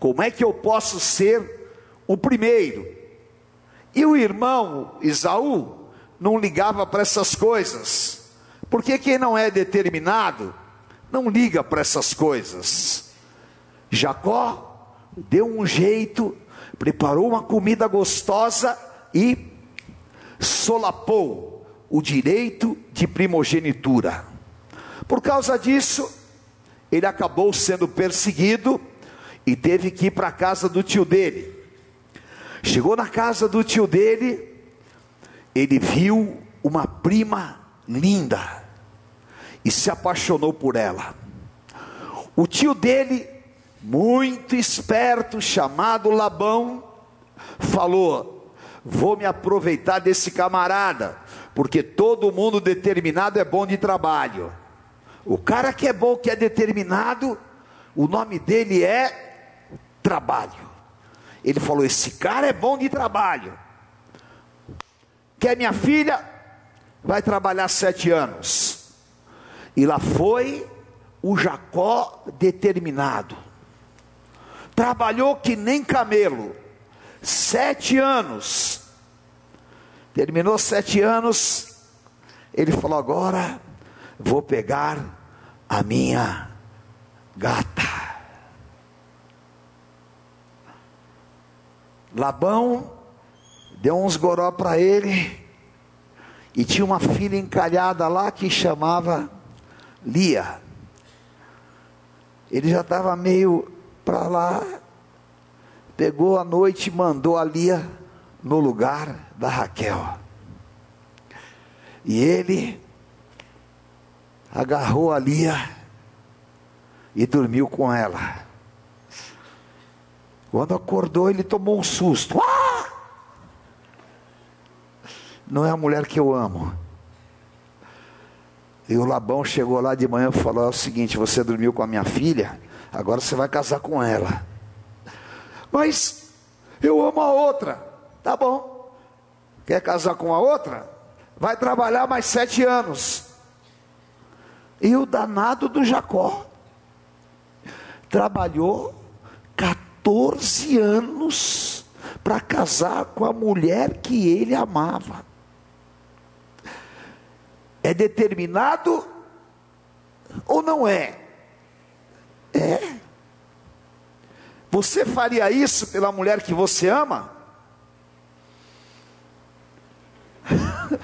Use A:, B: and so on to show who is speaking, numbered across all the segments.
A: Como é que eu posso ser o primeiro? E o irmão Isaú não ligava para essas coisas, porque quem não é determinado não liga para essas coisas. Jacó deu um jeito, preparou uma comida gostosa e solapou o direito de primogenitura. Por causa disso, ele acabou sendo perseguido e teve que ir para a casa do tio dele. Chegou na casa do tio dele, ele viu uma prima linda e se apaixonou por ela. O tio dele, muito esperto, chamado Labão, falou: Vou me aproveitar desse camarada, porque todo mundo determinado é bom de trabalho. O cara que é bom, que é determinado, o nome dele é trabalho. Ele falou: Esse cara é bom de trabalho. Quer minha filha? Vai trabalhar sete anos. E lá foi o Jacó determinado. Trabalhou que nem camelo. Sete anos. Terminou sete anos. Ele falou: Agora vou pegar a minha gata. Labão deu uns goró para ele e tinha uma filha encalhada lá que chamava Lia. Ele já estava meio para lá, pegou a noite e mandou a Lia no lugar da Raquel. E ele agarrou a Lia e dormiu com ela. Quando acordou, ele tomou um susto. Ah! Não é a mulher que eu amo. E o Labão chegou lá de manhã e falou: é o seguinte, você dormiu com a minha filha, agora você vai casar com ela. Mas eu amo a outra. Tá bom. Quer casar com a outra? Vai trabalhar mais sete anos. E o danado do Jacó trabalhou 14 anos para casar com a mulher que ele amava. É determinado ou não é? É. Você faria isso pela mulher que você ama?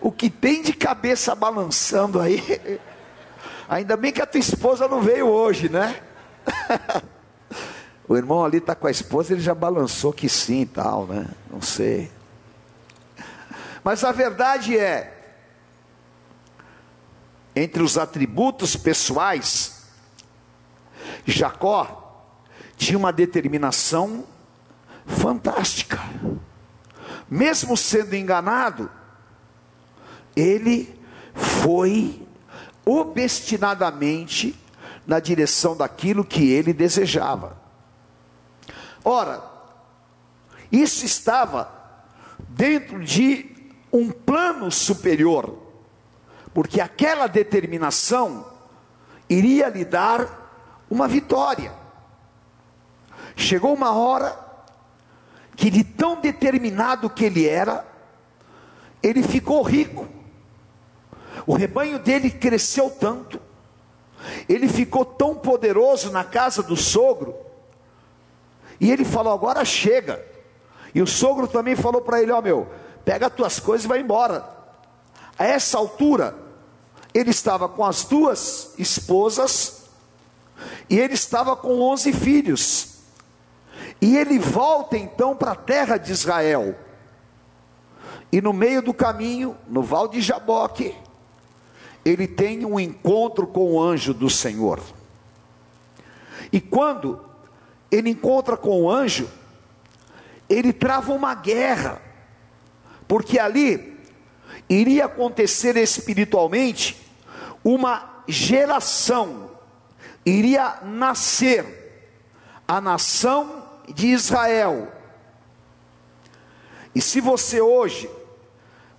A: o que tem de cabeça balançando aí. Ainda bem que a tua esposa não veio hoje, né? o irmão ali está com a esposa, ele já balançou que sim e tal, né? Não sei. Mas a verdade é, entre os atributos pessoais, Jacó tinha uma determinação fantástica. Mesmo sendo enganado, ele foi obstinadamente na direção daquilo que ele desejava. Ora, isso estava dentro de um plano superior, porque aquela determinação iria lhe dar uma vitória. Chegou uma hora que, de tão determinado que ele era, ele ficou rico. O rebanho dele cresceu tanto, ele ficou tão poderoso na casa do sogro, e ele falou: agora chega. E o sogro também falou para ele: Ó oh, meu, pega as tuas coisas e vai embora. A essa altura, ele estava com as duas esposas, e ele estava com onze filhos. E ele volta então para a terra de Israel. E no meio do caminho, no val de Jaboque, ele tem um encontro com o anjo do Senhor. E quando ele encontra com o anjo, ele trava uma guerra, porque ali iria acontecer espiritualmente uma geração, iria nascer a nação de Israel. E se você hoje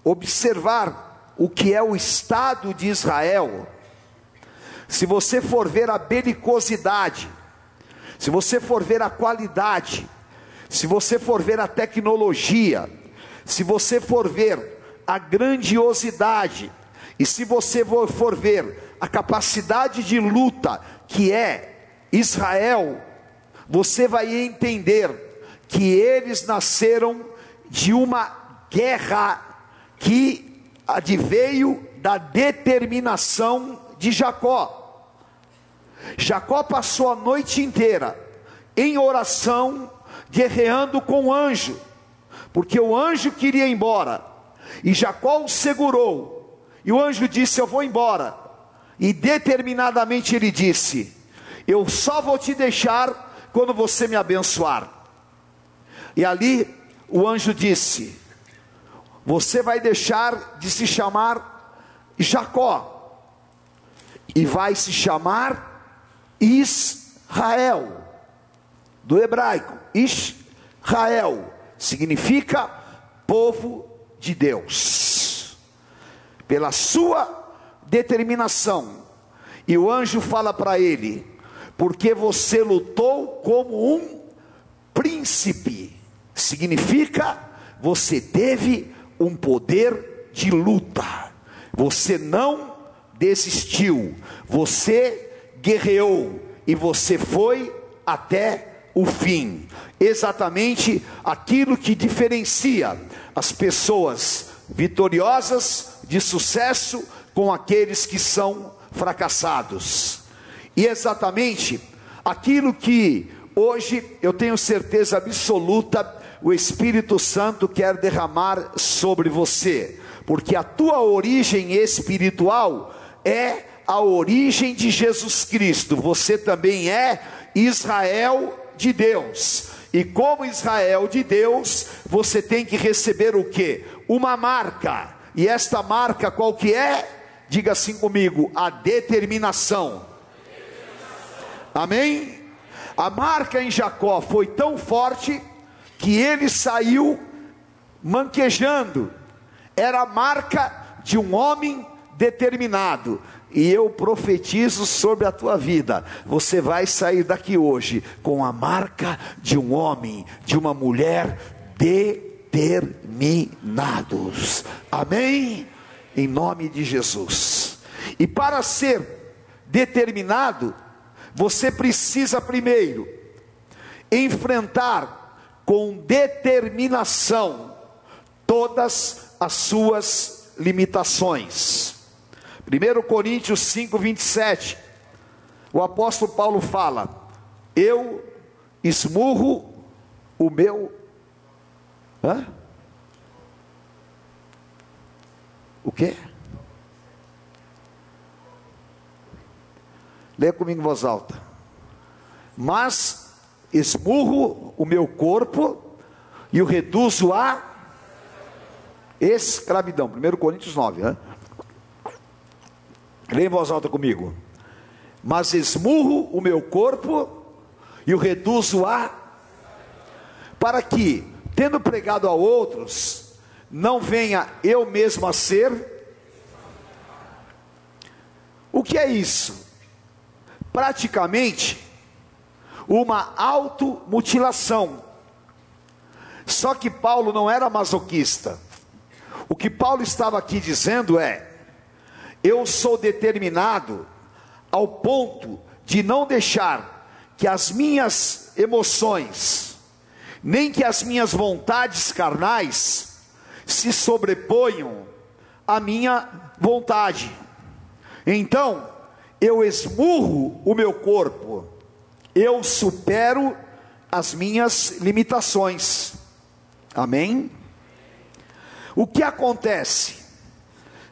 A: observar o que é o Estado de Israel, se você for ver a belicosidade, se você for ver a qualidade, se você for ver a tecnologia, se você for ver a grandiosidade, e se você for ver a capacidade de luta que é Israel, você vai entender que eles nasceram de uma guerra que adveio da determinação de Jacó. Jacó passou a noite inteira em oração, guerreando com o anjo, porque o anjo queria ir embora, e Jacó o segurou, e o anjo disse: Eu vou embora, e determinadamente ele disse: Eu só vou te deixar quando você me abençoar. E ali o anjo disse: Você vai deixar de se chamar Jacó, e vai se chamar Israel, do hebraico, Israel, significa povo de Deus, pela sua determinação. E o anjo fala para ele: porque você lutou como um príncipe, significa você teve um poder de luta, você não desistiu, você guerreou e você foi até o fim. Exatamente aquilo que diferencia as pessoas vitoriosas de sucesso com aqueles que são fracassados. E exatamente aquilo que hoje eu tenho certeza absoluta o Espírito Santo quer derramar sobre você, porque a tua origem espiritual é a origem de Jesus Cristo. Você também é Israel de Deus. E como Israel de Deus, você tem que receber o que? Uma marca. E esta marca qual que é? Diga assim comigo: a determinação. Amém? A marca em Jacó foi tão forte que ele saiu manquejando. Era a marca de um homem determinado. E eu profetizo sobre a tua vida: você vai sair daqui hoje com a marca de um homem, de uma mulher determinados. Amém? em nome de Jesus. E para ser determinado, você precisa primeiro enfrentar com determinação todas as suas limitações. 1 Coríntios 5, 27, o apóstolo Paulo fala: Eu esmurro o meu. Hã? O quê? Leia comigo em voz alta. Mas esmurro o meu corpo e o reduzo a escravidão. 1 Coríntios 9. Né? Leia em voz alta comigo. Mas esmurro o meu corpo e o reduzo a. Para que, tendo pregado a outros, não venha eu mesmo a ser. O que é isso? Praticamente uma automutilação. Só que Paulo não era masoquista. O que Paulo estava aqui dizendo é: eu sou determinado ao ponto de não deixar que as minhas emoções, nem que as minhas vontades carnais, se sobreponham à minha vontade. Então, eu esmurro o meu corpo, eu supero as minhas limitações. Amém? O que acontece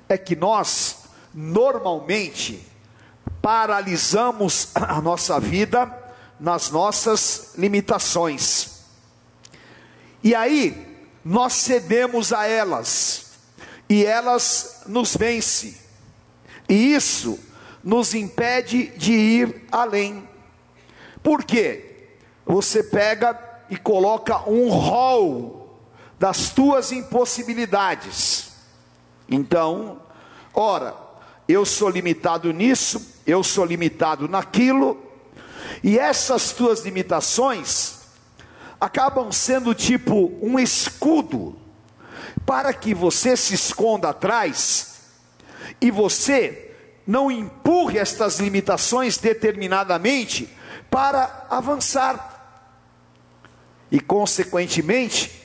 A: é que nós, normalmente, paralisamos a nossa vida nas nossas limitações. E aí, nós cedemos a elas e elas nos vencem. E isso nos impede de ir além. Por quê? Você pega e coloca um rol das tuas impossibilidades. Então, ora, eu sou limitado nisso, eu sou limitado naquilo, E essas tuas limitações acabam sendo tipo um escudo para que você se esconda atrás e você não empurre estas limitações determinadamente para avançar. E consequentemente,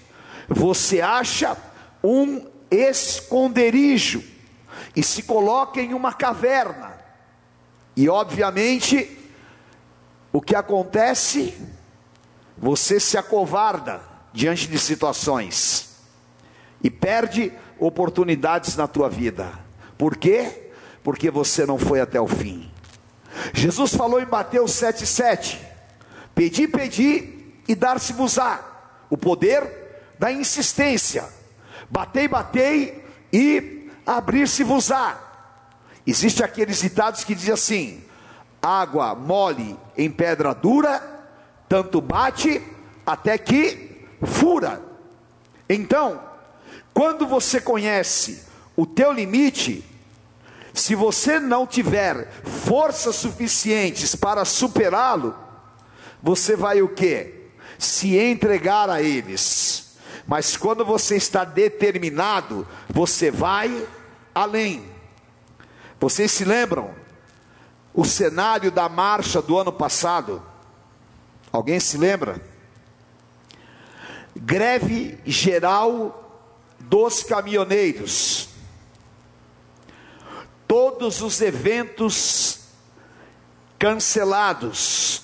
A: você acha um esconderijo e se coloca em uma caverna. E obviamente, o que acontece? Você se acovarda diante de situações e perde oportunidades na tua vida. Por quê? Porque você não foi até o fim. Jesus falou em Mateus 7,7: Pedi, pedi e dar-se-vos-á. O poder da insistência. Batei, batei e abrir-se-vos-á. Existe aqueles ditados que dizem assim: água mole em pedra dura, tanto bate até que fura. Então, quando você conhece o teu limite, se você não tiver forças suficientes para superá-lo, você vai o que? Se entregar a eles. Mas quando você está determinado, você vai além. Vocês se lembram o cenário da marcha do ano passado? Alguém se lembra? Greve geral dos caminhoneiros todos os eventos cancelados.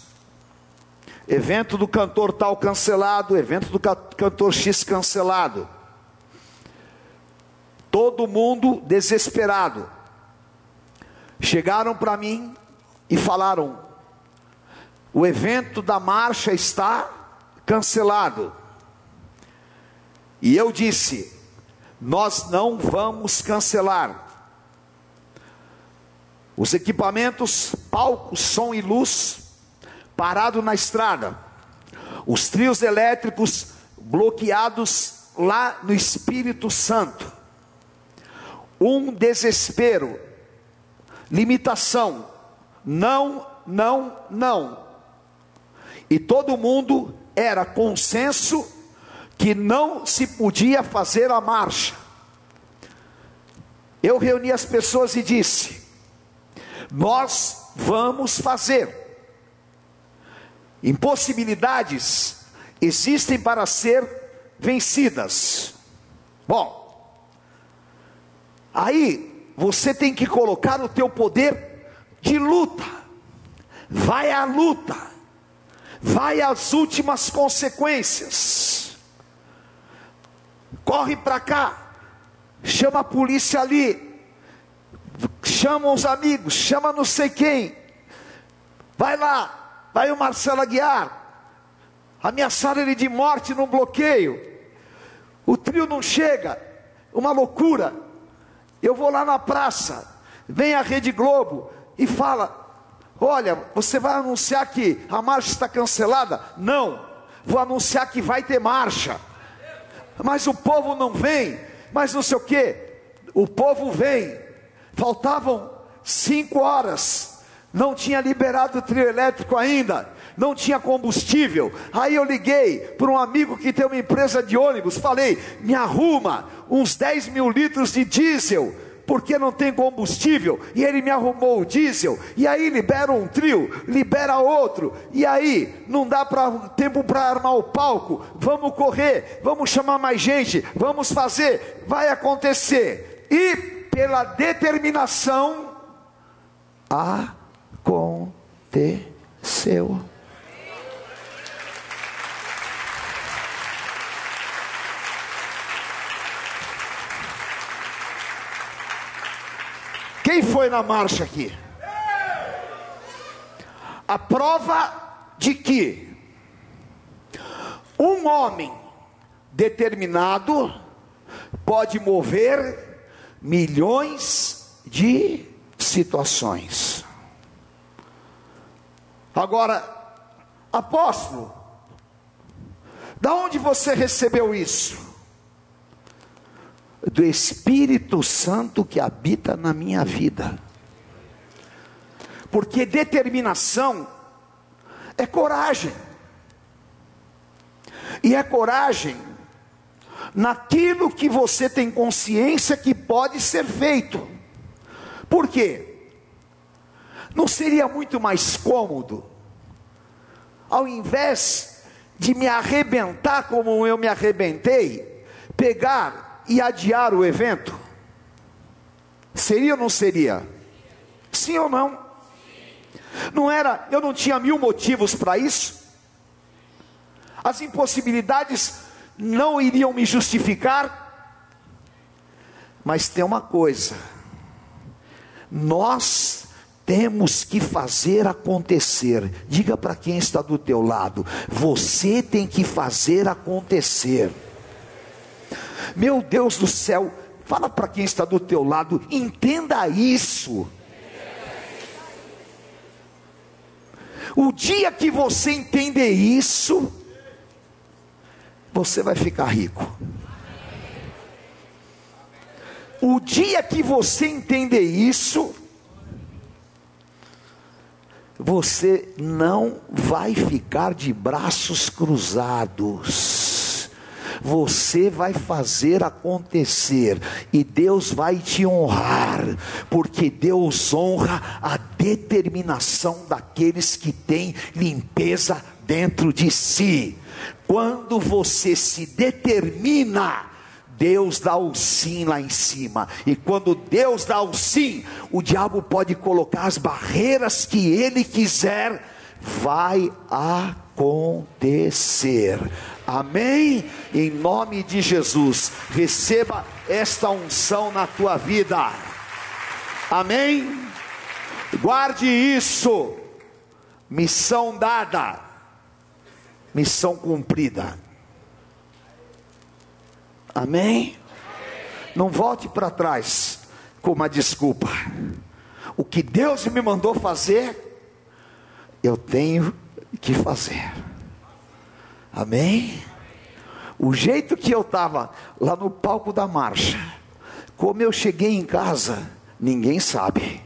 A: Evento do cantor tal cancelado, evento do cantor X cancelado. Todo mundo desesperado. Chegaram para mim e falaram: o evento da marcha está cancelado. E eu disse: nós não vamos cancelar os equipamentos, palco, som e luz, parado na estrada. Os trios elétricos bloqueados lá no Espírito Santo. Um desespero, limitação, não, não, não. E todo mundo era consenso que não se podia fazer a marcha. Eu reuni as pessoas e disse: nós vamos fazer. Impossibilidades existem para ser vencidas. Bom, aí você tem que colocar o teu poder de luta. Vai à luta. Vai às últimas consequências. Corre para cá. Chama a polícia ali chama os amigos, chama não sei quem. Vai lá, vai o Marcelo Aguiar. Ameaçaram ele de morte num bloqueio. O trio não chega, uma loucura. Eu vou lá na praça, vem a Rede Globo e fala: Olha, você vai anunciar que a marcha está cancelada? Não, vou anunciar que vai ter marcha. Mas o povo não vem, mas não sei o que. O povo vem, Faltavam cinco horas, não tinha liberado o trio elétrico ainda, não tinha combustível. Aí eu liguei para um amigo que tem uma empresa de ônibus, falei: me arruma uns 10 mil litros de diesel porque não tem combustível, e ele me arrumou o diesel, e aí libera um trio, libera outro, e aí não dá pra, tempo para armar o palco, vamos correr, vamos chamar mais gente, vamos fazer, vai acontecer. E pela determinação, aconteceu. Quem foi na marcha aqui? A prova de que um homem determinado pode mover milhões de situações. Agora, apóstolo, da onde você recebeu isso? Do Espírito Santo que habita na minha vida. Porque determinação É coragem. E é coragem naquilo que você tem consciência que pode ser feito. Por quê? Não seria muito mais cômodo, ao invés de me arrebentar como eu me arrebentei, pegar e adiar o evento? Seria ou não seria? Sim ou não? Não era, eu não tinha mil motivos para isso. As impossibilidades não iriam me justificar. Mas tem uma coisa: nós temos que fazer acontecer. Diga para quem está do teu lado: você tem que fazer acontecer. Meu Deus do céu, fala para quem está do teu lado, entenda isso. O dia que você entender isso, você vai ficar rico. O dia que você entender isso, você não vai ficar de braços cruzados. Você vai fazer acontecer e Deus vai te honrar, porque Deus honra a determinação daqueles que têm limpeza dentro de si. Quando você se determina, Deus dá o sim lá em cima. E quando Deus dá o sim, o diabo pode colocar as barreiras que ele quiser, vai acontecer. Amém? Em nome de Jesus, receba esta unção na tua vida. Amém? Guarde isso. Missão dada missão cumprida. Amém? Não volte para trás com uma desculpa. O que Deus me mandou fazer, eu tenho que fazer. Amém? O jeito que eu estava lá no palco da marcha, como eu cheguei em casa, ninguém sabe.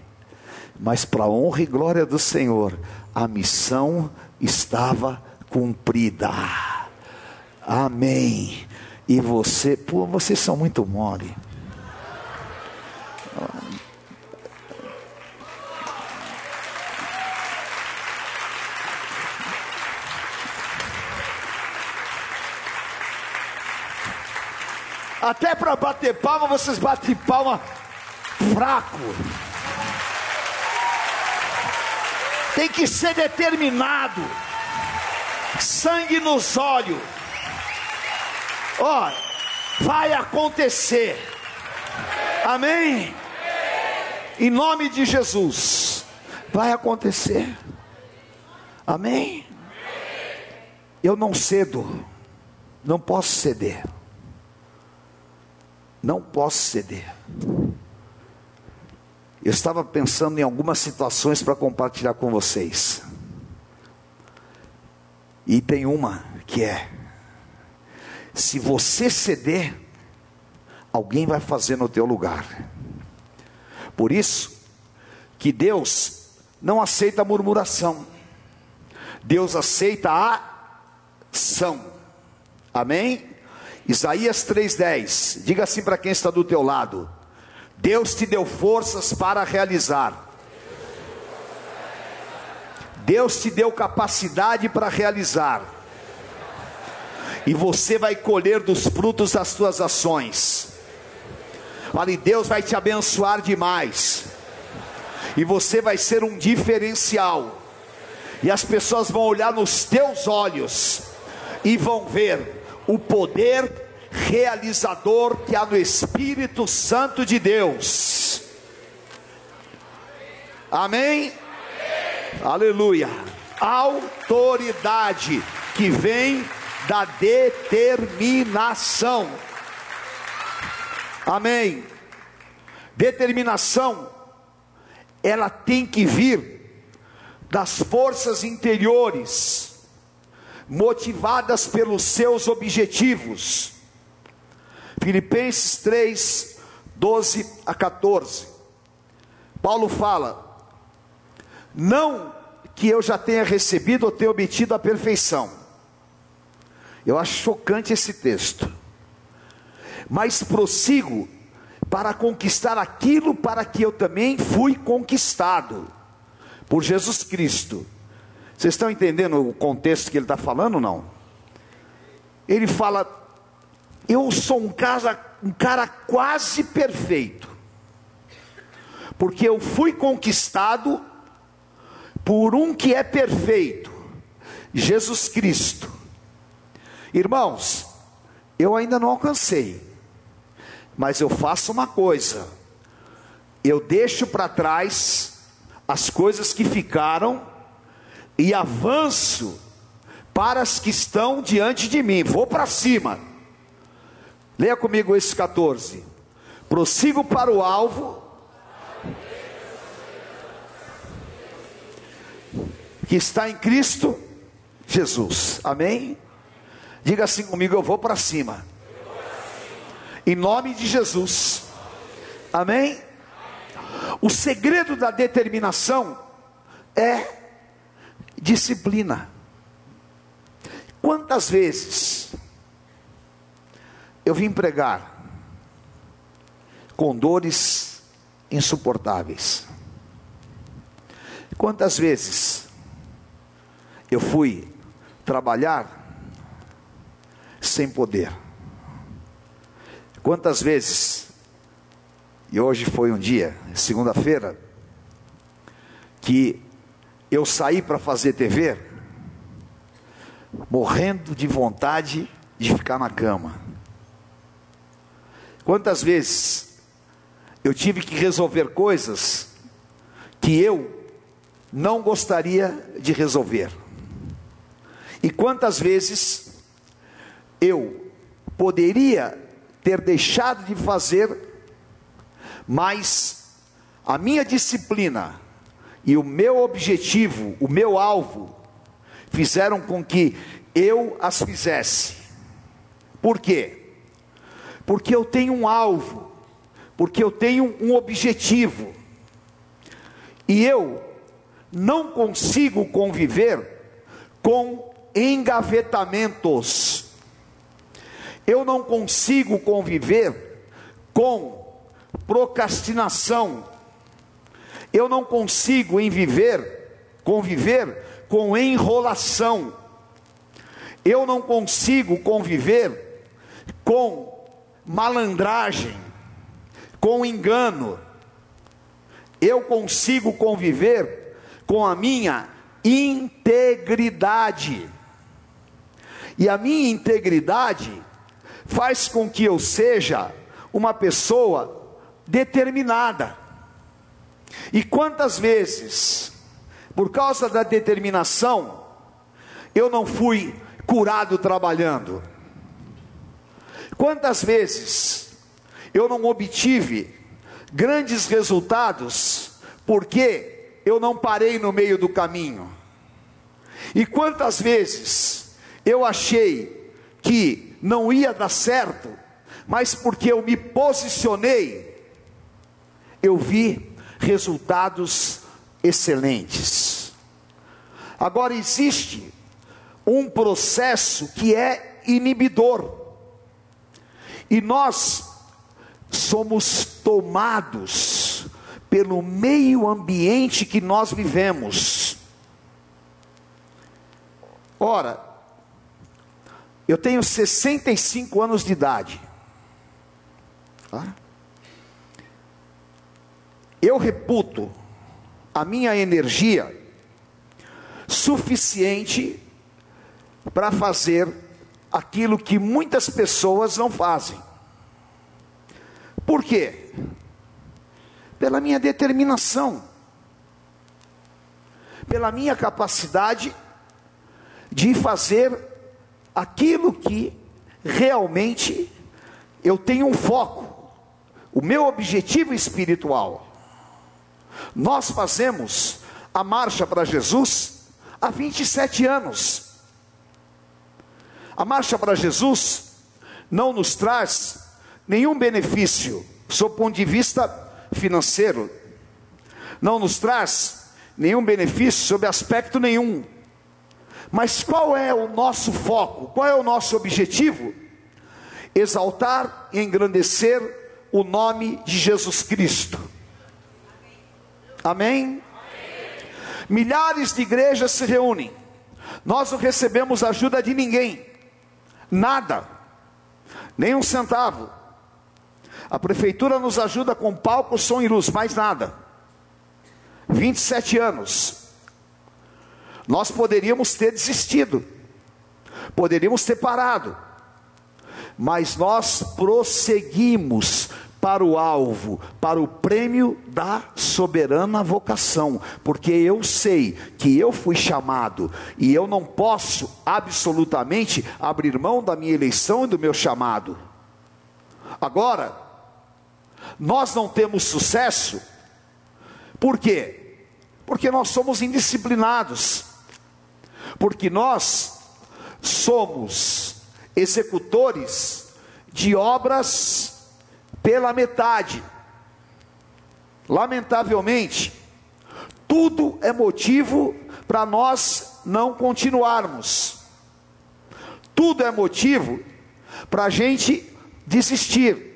A: Mas para honra e glória do Senhor, a missão estava cumprida. Amém. E você, pô, vocês são muito mole. Até para bater palma, vocês batem palma fraco. Tem que ser determinado sangue nos olhos. Ó, vai acontecer. Amém? Em nome de Jesus, vai acontecer. Amém? Eu não cedo, não posso ceder. Não posso ceder. Eu estava pensando em algumas situações para compartilhar com vocês. E tem uma que é: se você ceder, alguém vai fazer no teu lugar. Por isso que Deus não aceita murmuração. Deus aceita a ação. Amém? Isaías 3:10. Diga assim para quem está do teu lado: Deus te deu forças para realizar Deus te deu capacidade para realizar. E você vai colher dos frutos das suas ações. Fale, Deus vai te abençoar demais. E você vai ser um diferencial. E as pessoas vão olhar nos teus olhos e vão ver o poder realizador que há no Espírito Santo de Deus. Amém? Aleluia, autoridade que vem da determinação. Amém. Determinação, ela tem que vir das forças interiores, motivadas pelos seus objetivos. Filipenses 3, 12 a 14. Paulo fala: não que eu já tenha recebido ou tenha obtido a perfeição. Eu acho chocante esse texto. Mas prossigo para conquistar aquilo para que eu também fui conquistado por Jesus Cristo. Vocês estão entendendo o contexto que ele está falando ou não? Ele fala: Eu sou um cara, um cara quase perfeito, porque eu fui conquistado por um que é perfeito, Jesus Cristo. Irmãos, eu ainda não alcancei, mas eu faço uma coisa: eu deixo para trás as coisas que ficaram e avanço para as que estão diante de mim, vou para cima. Leia comigo esse 14. Prossigo para o alvo que está em Cristo Jesus. Amém? Diga assim comigo: eu vou para cima. Em nome de Jesus. Amém? O segredo da determinação é disciplina. Quantas vezes eu vim pregar com dores insuportáveis? Quantas vezes eu fui trabalhar sem poder. Quantas vezes, e hoje foi um dia, segunda-feira, que eu saí para fazer TV, morrendo de vontade de ficar na cama. Quantas vezes eu tive que resolver coisas que eu não gostaria de resolver. E quantas vezes eu poderia ter deixado de fazer, mas a minha disciplina e o meu objetivo, o meu alvo, fizeram com que eu as fizesse. Por quê? Porque eu tenho um alvo, porque eu tenho um objetivo, e eu não consigo conviver com engavetamentos. Eu não consigo conviver com procrastinação. Eu não consigo viver, conviver com enrolação. Eu não consigo conviver com malandragem, com engano. Eu consigo conviver com a minha integridade. E a minha integridade faz com que eu seja uma pessoa determinada. E quantas vezes, por causa da determinação, eu não fui curado trabalhando? Quantas vezes eu não obtive grandes resultados porque eu não parei no meio do caminho? E quantas vezes eu achei que não ia dar certo, mas porque eu me posicionei, eu vi resultados excelentes. Agora existe um processo que é inibidor, e nós somos tomados pelo meio ambiente que nós vivemos. Ora, eu tenho 65 anos de idade. Eu reputo a minha energia suficiente para fazer aquilo que muitas pessoas não fazem. Por quê? Pela minha determinação, pela minha capacidade de fazer aquilo que realmente eu tenho um foco, o meu objetivo espiritual. Nós fazemos a marcha para Jesus há 27 anos. A marcha para Jesus não nos traz nenhum benefício, sob o ponto de vista financeiro, não nos traz nenhum benefício sob aspecto nenhum. Mas qual é o nosso foco? Qual é o nosso objetivo? Exaltar e engrandecer o nome de Jesus Cristo. Amém? Milhares de igrejas se reúnem. Nós não recebemos ajuda de ninguém. Nada. Nem um centavo. A prefeitura nos ajuda com palco, som e luz, mais nada. 27 anos. Nós poderíamos ter desistido. Poderíamos ter parado. Mas nós prosseguimos para o alvo, para o prêmio da soberana vocação, porque eu sei que eu fui chamado e eu não posso absolutamente abrir mão da minha eleição e do meu chamado. Agora, nós não temos sucesso, por quê? Porque nós somos indisciplinados, porque nós somos executores de obras pela metade. Lamentavelmente, tudo é motivo para nós não continuarmos. Tudo é motivo para a gente desistir.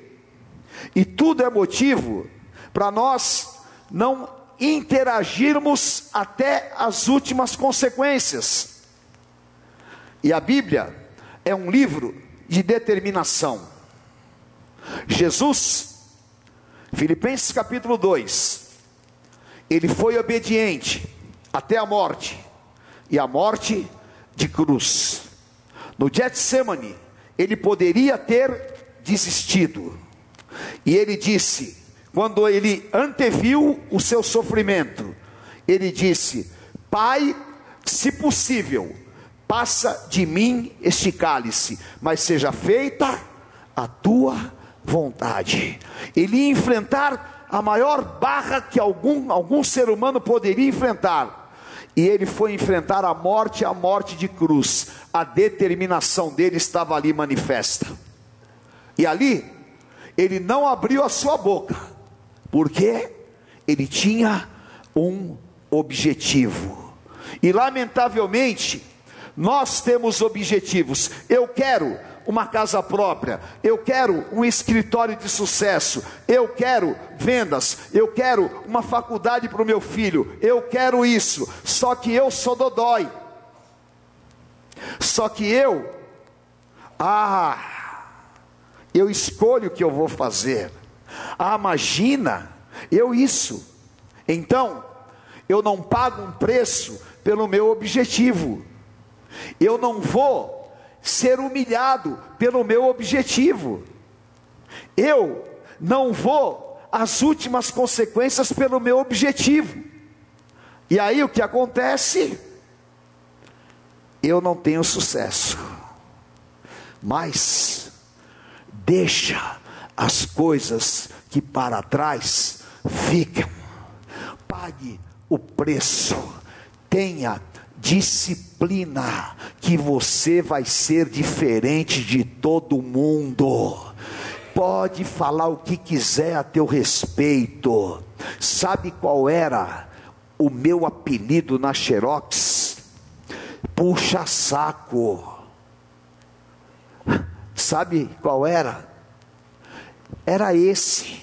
A: E tudo é motivo para nós não interagirmos até as últimas consequências. E a Bíblia é um livro de determinação. Jesus, Filipenses capítulo 2, ele foi obediente até a morte, e a morte de cruz. No Getsemane, ele poderia ter desistido, e ele disse, quando ele anteviu o seu sofrimento, ele disse: Pai, se possível, passa de mim este cálice, mas seja feita a tua vontade. Ele enfrentar a maior barra que algum, algum ser humano poderia enfrentar. E ele foi enfrentar a morte, a morte de cruz. A determinação dele estava ali manifesta. E ali, ele não abriu a sua boca, porque ele tinha um objetivo. E lamentavelmente, nós temos objetivos. Eu quero uma casa própria, eu quero um escritório de sucesso, eu quero vendas, eu quero uma faculdade para o meu filho, eu quero isso, só que eu sou dodói, só que eu, ah, eu escolho o que eu vou fazer, ah, imagina, eu isso, então, eu não pago um preço pelo meu objetivo, eu não vou ser humilhado pelo meu objetivo. Eu não vou às últimas consequências pelo meu objetivo. E aí o que acontece? Eu não tenho sucesso. Mas deixa as coisas que para trás ficam. Pague o preço. Tenha disciplina, que você vai ser diferente de todo mundo. Pode falar o que quiser a teu respeito. Sabe qual era o meu apelido na Xerox? Puxa saco. Sabe qual era? Era esse.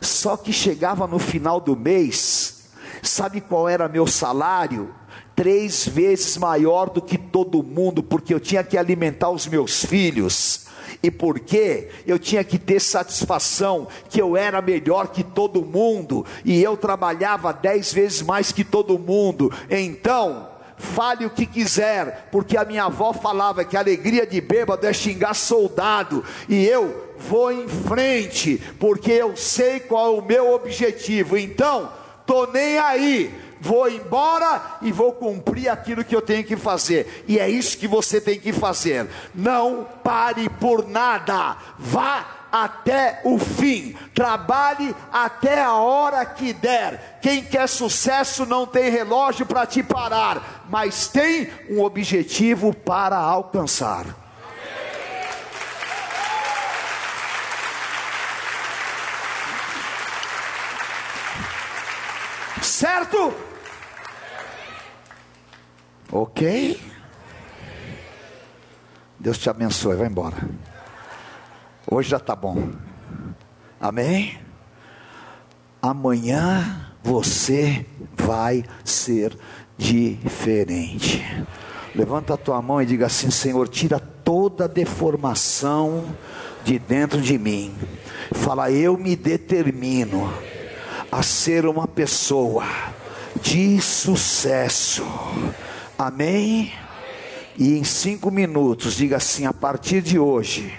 A: Só que chegava no final do mês, sabe qual era meu salário? três vezes maior do que todo mundo, porque eu tinha que alimentar os meus filhos. E porque eu tinha que ter satisfação que eu era melhor que todo mundo e eu trabalhava dez vezes mais que todo mundo. Então, fale o que quiser, porque a minha avó falava que a alegria de bêbado é xingar soldado, e eu vou em frente, porque eu sei qual é o meu objetivo. Então, tô nem aí vou embora e vou cumprir aquilo que eu tenho que fazer. E é isso que você tem que fazer. Não pare por nada. Vá até o fim. Trabalhe até a hora que der. Quem quer sucesso não tem relógio para te parar, mas tem um objetivo para alcançar. Certo? Ok? Deus te abençoe, vai embora. Hoje já está bom. Amém? Amanhã você vai ser diferente. Levanta a tua mão e diga assim: Senhor, tira toda deformação de dentro de mim. Fala, eu me determino a ser uma pessoa de sucesso. Amém? E em cinco minutos, diga assim: a partir de hoje,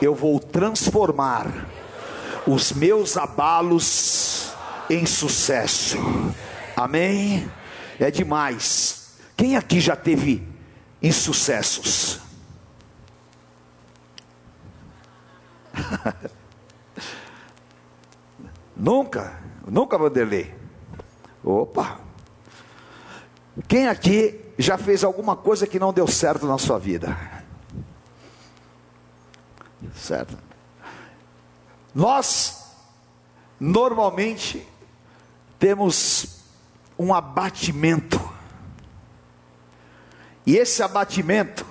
A: eu vou transformar os meus abalos em sucesso. Amém? É demais. Quem aqui já teve insucessos? nunca, nunca, Vanderlei. Opa. Quem aqui já fez alguma coisa que não deu certo na sua vida? Certo? Nós, normalmente, temos um abatimento. E esse abatimento,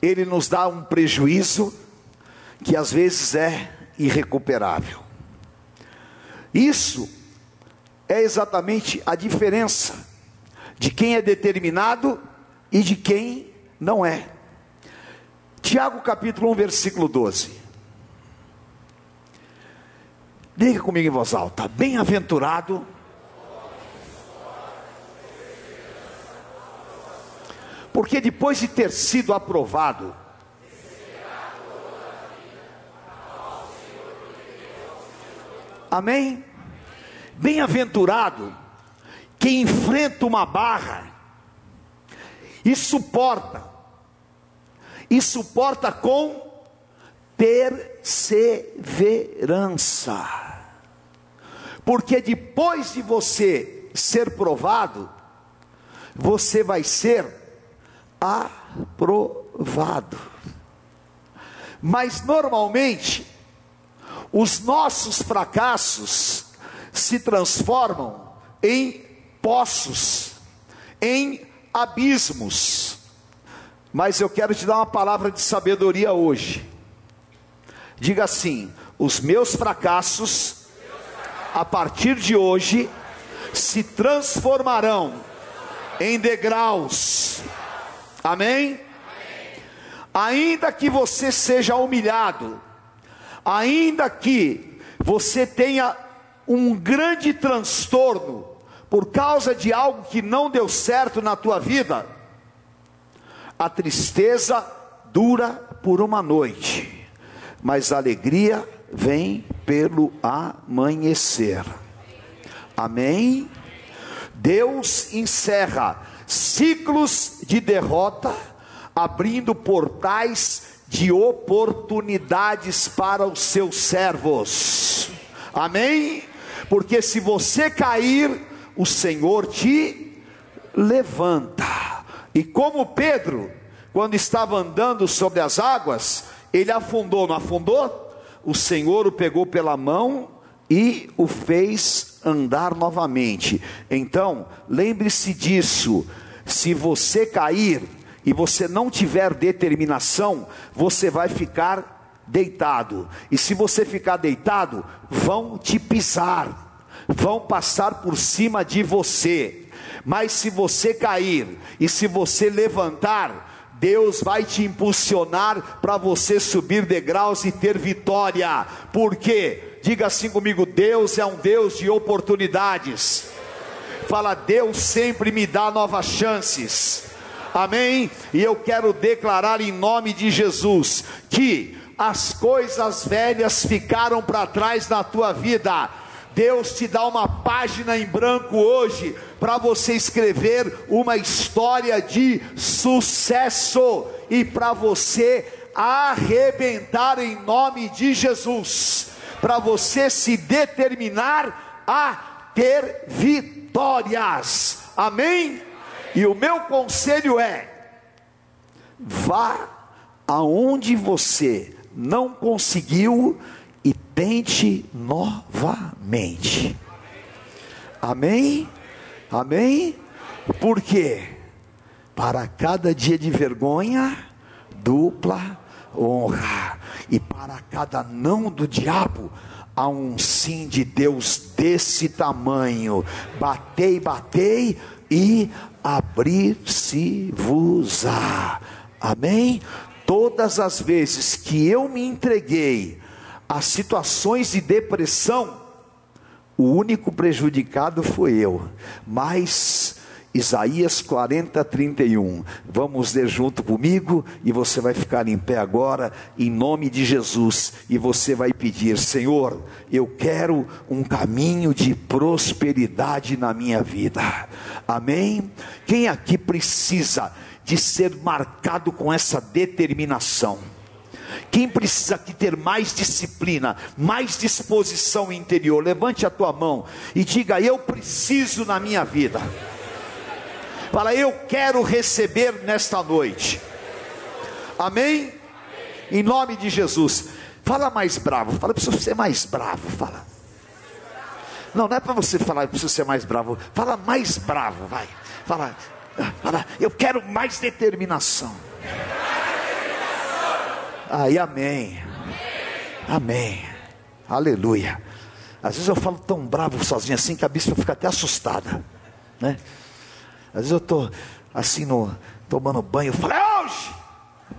A: ele nos dá um prejuízo que às vezes é irrecuperável. Isso é exatamente a diferença de quem é determinado e de quem não é. Tiago capítulo 1, versículo 12. Diga comigo em voz alta: Bem-aventurado. Porque depois de ter sido aprovado, Amém? Bem-aventurado quem enfrenta uma barra e suporta, e suporta com perseverança, porque depois de você ser provado, você vai ser aprovado. Mas normalmente, os nossos fracassos se transformam em poços, em abismos. Mas eu quero te dar uma palavra de sabedoria hoje. Diga assim: os meus fracassos, a partir de hoje, se transformarão em degraus. Amém? Ainda que você seja humilhado, ainda que você tenha um grande transtorno por causa de algo que não deu certo na tua vida, a tristeza dura por uma noite, mas a alegria vem pelo amanhecer. Amém? Deus encerra ciclos de derrota, abrindo portais de oportunidades para os seus servos. Amém? Porque se você cair, o Senhor te levanta. E como Pedro, quando estava andando sobre as águas, ele afundou, não afundou? O Senhor o pegou pela mão e o fez andar novamente. Então, lembre-se disso. Se você cair, e você não tiver determinação, você vai ficar deitado. E se você ficar deitado, vão te pisar, vão passar por cima de você. Mas se você cair e se você levantar, Deus vai te impulsionar para você subir degraus e ter vitória. Por quê? Diga assim comigo: Deus é um Deus de oportunidades. Fala, Deus sempre me dá novas chances amém? E eu quero declarar em nome de Jesus que as coisas velhas ficaram para trás na tua vida. Deus te dá uma página em branco hoje para você escrever uma história de sucesso e para você arrebentar em nome de Jesus, para você se determinar a ter vitórias. Amém? E o meu conselho é: vá aonde você não conseguiu e tente novamente. Amém? Amém? Por quê? Para cada dia de vergonha, dupla honra, e para cada não do diabo, há um sim de Deus desse tamanho. Batei, batei e abrir-se-vos-á. Amém? Todas as vezes que eu me entreguei a situações de depressão, o único prejudicado foi eu, mas Isaías 40, 31. Vamos ler junto comigo e você vai ficar em pé agora, em nome de Jesus, e você vai pedir: Senhor, eu quero um caminho de prosperidade na minha vida. Amém? Quem aqui precisa de ser marcado com essa determinação? Quem precisa aqui ter mais disciplina, mais disposição interior, levante a tua mão e diga: Eu preciso na minha vida. Fala, eu quero receber nesta noite. Amém? Em nome de Jesus. Fala mais bravo. Fala, preciso ser mais bravo. Fala. Não, não é para você falar, eu preciso ser mais bravo. Fala mais bravo, vai. Fala, fala, eu quero mais determinação. Aí, amém. Amém. Aleluia. Às vezes eu falo tão bravo sozinho assim que a bispa fica até assustada, né? Às vezes eu estou assim no, tomando banho, eu falo, é hoje!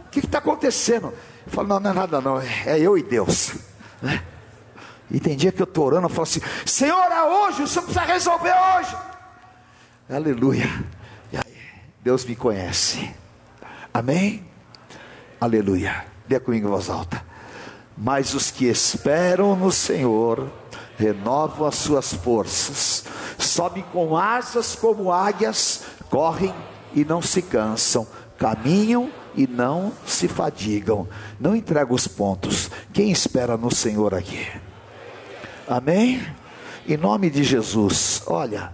A: O que está acontecendo? Eu falo, não, não é nada não, é eu e Deus. Né? E tem dia que eu estou orando, eu falo assim, Senhor, é hoje, o Senhor precisa resolver hoje. Aleluia. Deus me conhece. Amém? Aleluia. Lê comigo em voz alta. Mas os que esperam no Senhor renovam as suas forças, sobem com asas como águias, correm e não se cansam, caminham e não se fadigam. Não entrega os pontos. Quem espera no Senhor aqui? Amém? Em nome de Jesus, olha,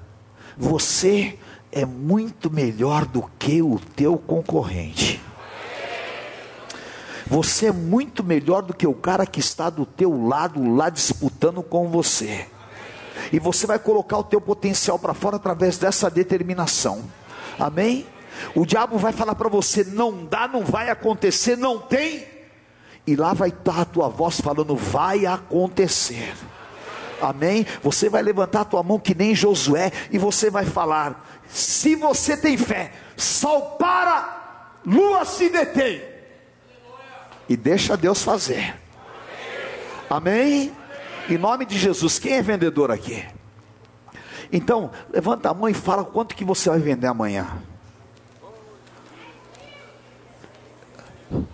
A: você é muito melhor do que o teu concorrente. Você é muito melhor do que o cara que está do teu lado lá disputando com você. E você vai colocar o teu potencial para fora através dessa determinação. Amém? O diabo vai falar para você: não dá, não vai acontecer, não tem. E lá vai estar a tua voz falando: vai acontecer. Amém? Você vai levantar a tua mão que nem Josué e você vai falar: se você tem fé, sol para, lua se detém e deixa Deus fazer. Amém? Em nome de Jesus, quem é vendedor aqui? Então, levanta a mão e fala quanto que você vai vender amanhã.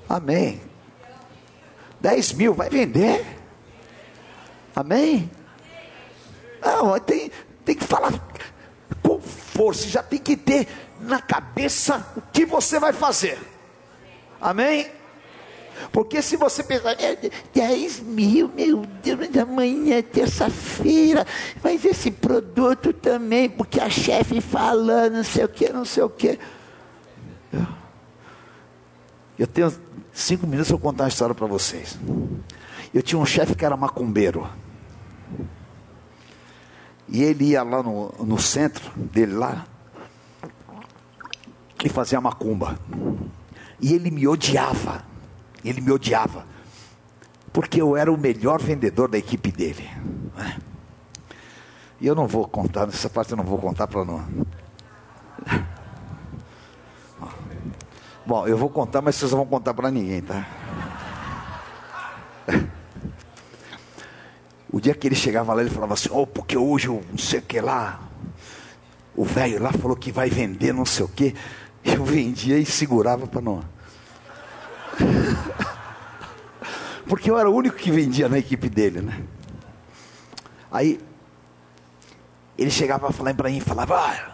A: Amém. 10 mil, vai vender. Amém? Não, tem, tem que falar com força, já tem que ter na cabeça o que você vai fazer. Amém? Porque se você pensar, é 10 mil, meu Deus, amanhã é terça-feira, mas esse produto também, porque a chefe fala, não sei o que, não sei o que. Eu tenho cinco minutos para contar uma história para vocês. Eu tinha um chefe que era macumbeiro. E ele ia lá no, no centro dele lá e fazia macumba. E ele me odiava. Ele me odiava, porque eu era o melhor vendedor da equipe dele. Né? E eu não vou contar, nessa parte eu não vou contar para não. Bom, eu vou contar, mas vocês não vão contar para ninguém, tá? O dia que ele chegava lá, ele falava assim: Oh, porque hoje eu não sei o que lá. O velho lá falou que vai vender não sei o que. Eu vendia e segurava para não. Porque eu era o único que vendia na equipe dele, né? Aí ele chegava falar para mim, falava: ah,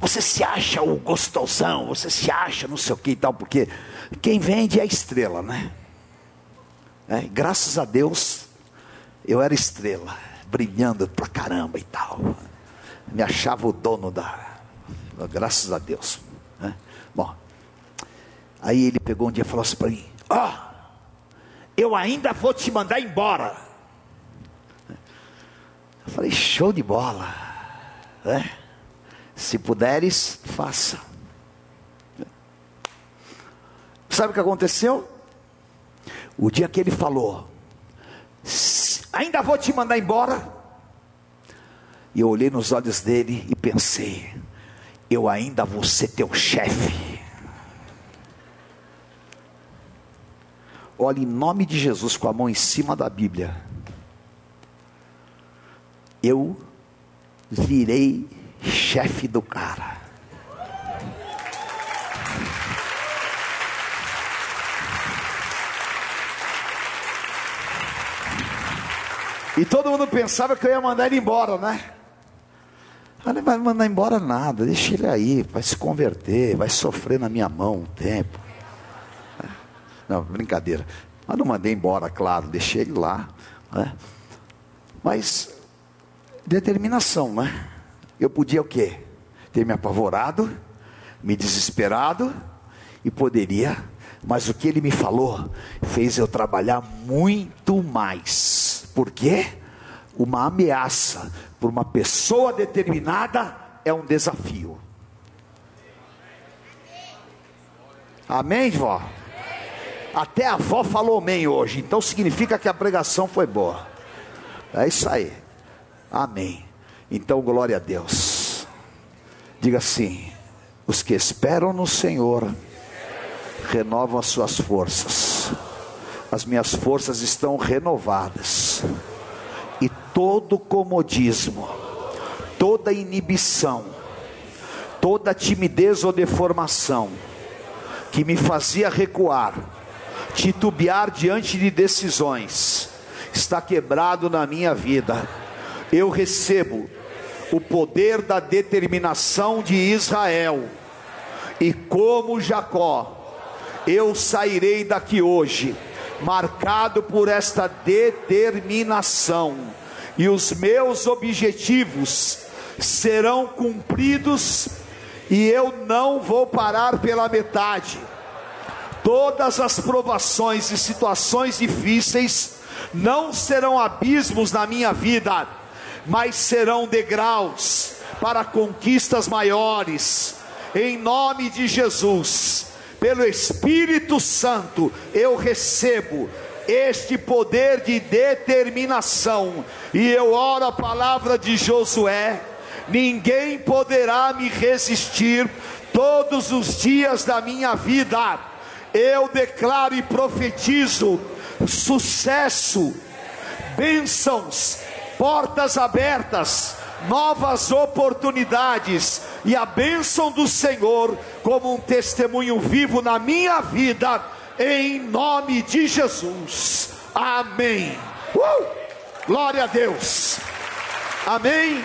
A: você se acha o gostosão, você se acha não sei o que e tal, porque quem vende é a estrela, né? É, graças a Deus eu era estrela, brilhando pra caramba e tal. Me achava o dono da. Graças a Deus. Né? Bom, Aí ele pegou um dia e falou assim para mim: Ó, oh, eu ainda vou te mandar embora. Eu falei, show de bola. Né? Se puderes, faça. Sabe o que aconteceu? O dia que ele falou, ainda vou te mandar embora. E eu olhei nos olhos dele e pensei, eu ainda vou ser teu chefe. Olha, em nome de Jesus, com a mão em cima da Bíblia, eu virei chefe do cara. E todo mundo pensava que eu ia mandar ele embora, né? Ah, não vai mandar embora nada, deixa ele aí, vai se converter, vai sofrer na minha mão um tempo. Não, brincadeira. Mas não mandei embora, claro, deixei ele lá. Né? Mas determinação, né? Eu podia o quê? Ter me apavorado, me desesperado e poderia, mas o que ele me falou fez eu trabalhar muito mais. Por quê? Uma ameaça por uma pessoa determinada é um desafio. Amém, vó? Até a avó falou amém hoje, então significa que a pregação foi boa. É isso aí. Amém. Então, glória a Deus. Diga assim: os que esperam no Senhor renovam as suas forças. As minhas forças estão renovadas. E todo comodismo, toda inibição, toda timidez ou deformação que me fazia recuar, titubear diante de decisões, está quebrado na minha vida. Eu recebo o poder da determinação de Israel, e como Jacó, eu sairei daqui hoje, marcado por esta determinação, e os meus objetivos serão cumpridos, e eu não vou parar pela metade. Todas as provações e situações difíceis não serão abismos na minha vida mas serão degraus para conquistas maiores. Em nome de Jesus, pelo Espírito Santo, eu recebo este poder de determinação, e eu oro a palavra de Josué: ninguém poderá me resistir todos os dias da minha vida. Eu declaro e profetizo sucesso, bênçãos, portas abertas, novas oportunidades e a bênção do Senhor como um testemunho vivo na minha vida, em nome de Jesus. Amém. Uh! Glória a Deus. Amém.